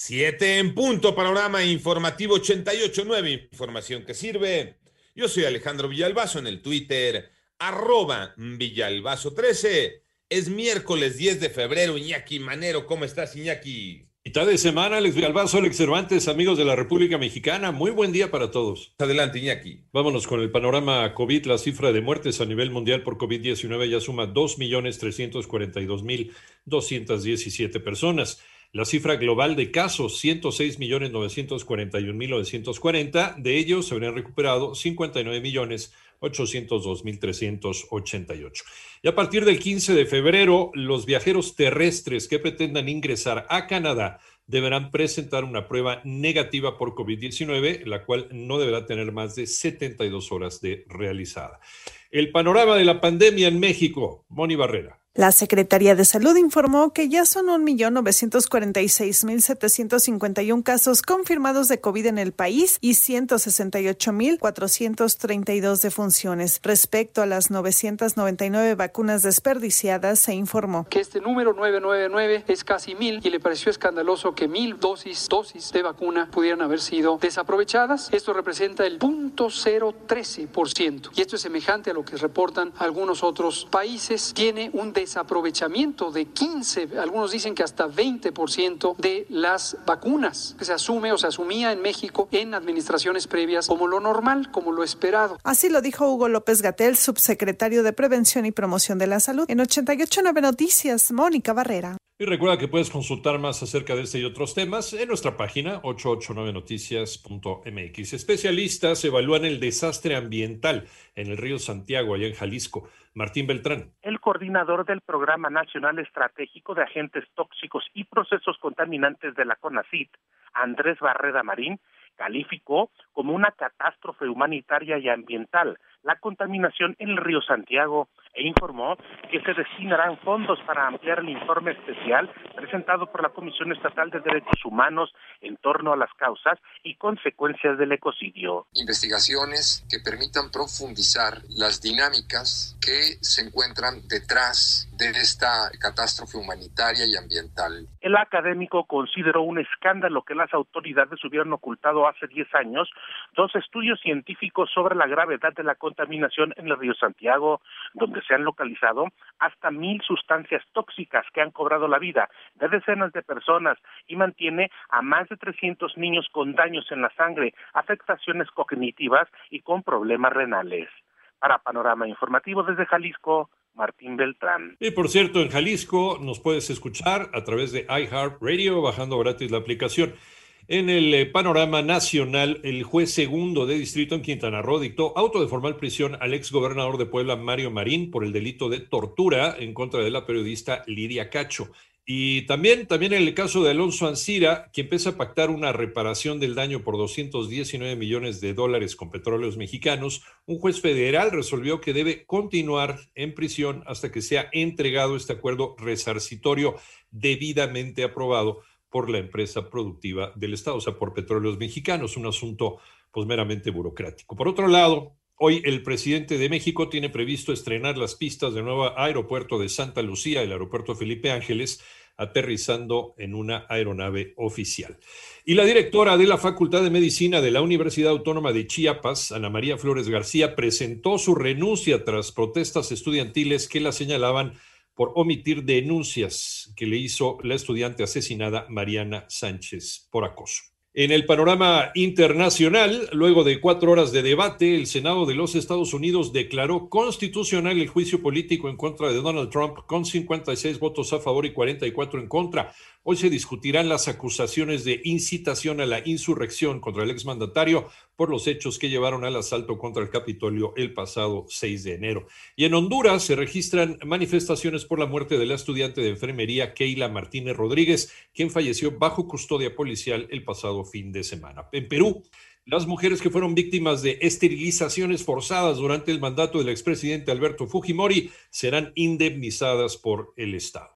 Siete en punto, panorama informativo 88.9, información que sirve. Yo soy Alejandro Villalbazo en el Twitter, arroba Villalbazo13. Es miércoles 10 de febrero, Iñaki Manero, ¿cómo estás, Iñaki? Mitad de semana, Alex Villalbazo, Alex Cervantes, amigos de la República Mexicana. Muy buen día para todos. Adelante, Iñaki. Vámonos con el panorama COVID. La cifra de muertes a nivel mundial por COVID-19 ya suma 2.342.217 personas. La cifra global de casos, 106.941.940. De ellos se habrían recuperado 59.802.388. Y a partir del 15 de febrero, los viajeros terrestres que pretendan ingresar a Canadá deberán presentar una prueba negativa por COVID-19, la cual no deberá tener más de 72 horas de realizada. El panorama de la pandemia en México, Moni Barrera. La Secretaría de Salud informó que ya son 1.946.751 casos confirmados de COVID en el país y 168.432 defunciones. Respecto a las 999 vacunas desperdiciadas, se informó que este número 999 es casi mil y le pareció escandaloso que mil dosis, dosis de vacuna pudieran haber sido desaprovechadas. Esto representa el punto 013% y esto es semejante a lo que reportan algunos otros países. Tiene un desaprovechamiento de 15, algunos dicen que hasta 20% de las vacunas que se asume o se asumía en México en administraciones previas como lo normal, como lo esperado. Así lo dijo Hugo López Gatel, subsecretario de Prevención y Promoción de la Salud. En 889 Noticias, Mónica Barrera. Y recuerda que puedes consultar más acerca de este y otros temas en nuestra página 889noticias.mx. Especialistas evalúan el desastre ambiental en el río Santiago, allá en Jalisco. Martín Beltrán. El coordinador del Programa Nacional Estratégico de Agentes Tóxicos y Procesos Contaminantes de la CONACIT, Andrés Barreda Marín, calificó como una catástrofe humanitaria y ambiental la contaminación en el río Santiago e informó que se destinarán fondos para ampliar el informe especial presentado por la Comisión Estatal de Derechos Humanos en torno a las causas y consecuencias del ecocidio. Investigaciones que permitan profundizar las dinámicas que se encuentran detrás de esta catástrofe humanitaria y ambiental. El académico consideró un escándalo que las autoridades hubieran ocultado hace 10 años dos estudios científicos sobre la gravedad de la contaminación en el río Santiago, donde se han localizado hasta mil sustancias tóxicas que han cobrado la vida de decenas de personas y mantiene a más de 300 niños con daños en la sangre, afectaciones cognitivas y con problemas renales. Para Panorama Informativo desde Jalisco, Martín Beltrán. Y por cierto, en Jalisco nos puedes escuchar a través de iHeartRadio bajando gratis la aplicación. En el eh, panorama nacional, el juez segundo de distrito en Quintana Roo dictó auto de formal prisión al ex gobernador de Puebla, Mario Marín, por el delito de tortura en contra de la periodista Lidia Cacho. Y también, también en el caso de Alonso Ancira, que empieza a pactar una reparación del daño por 219 millones de dólares con petróleos mexicanos, un juez federal resolvió que debe continuar en prisión hasta que sea entregado este acuerdo resarcitorio debidamente aprobado por la empresa productiva del Estado, o sea, por petróleos mexicanos, un asunto pues meramente burocrático. Por otro lado, hoy el presidente de México tiene previsto estrenar las pistas del nuevo aeropuerto de Santa Lucía, el aeropuerto Felipe Ángeles, aterrizando en una aeronave oficial. Y la directora de la Facultad de Medicina de la Universidad Autónoma de Chiapas, Ana María Flores García, presentó su renuncia tras protestas estudiantiles que la señalaban por omitir denuncias que le hizo la estudiante asesinada Mariana Sánchez por acoso. En el panorama internacional, luego de cuatro horas de debate, el Senado de los Estados Unidos declaró constitucional el juicio político en contra de Donald Trump con 56 votos a favor y 44 en contra. Hoy se discutirán las acusaciones de incitación a la insurrección contra el exmandatario por los hechos que llevaron al asalto contra el Capitolio el pasado 6 de enero. Y en Honduras se registran manifestaciones por la muerte de la estudiante de enfermería Keila Martínez Rodríguez, quien falleció bajo custodia policial el pasado fin de semana. En Perú, las mujeres que fueron víctimas de esterilizaciones forzadas durante el mandato del expresidente Alberto Fujimori serán indemnizadas por el Estado.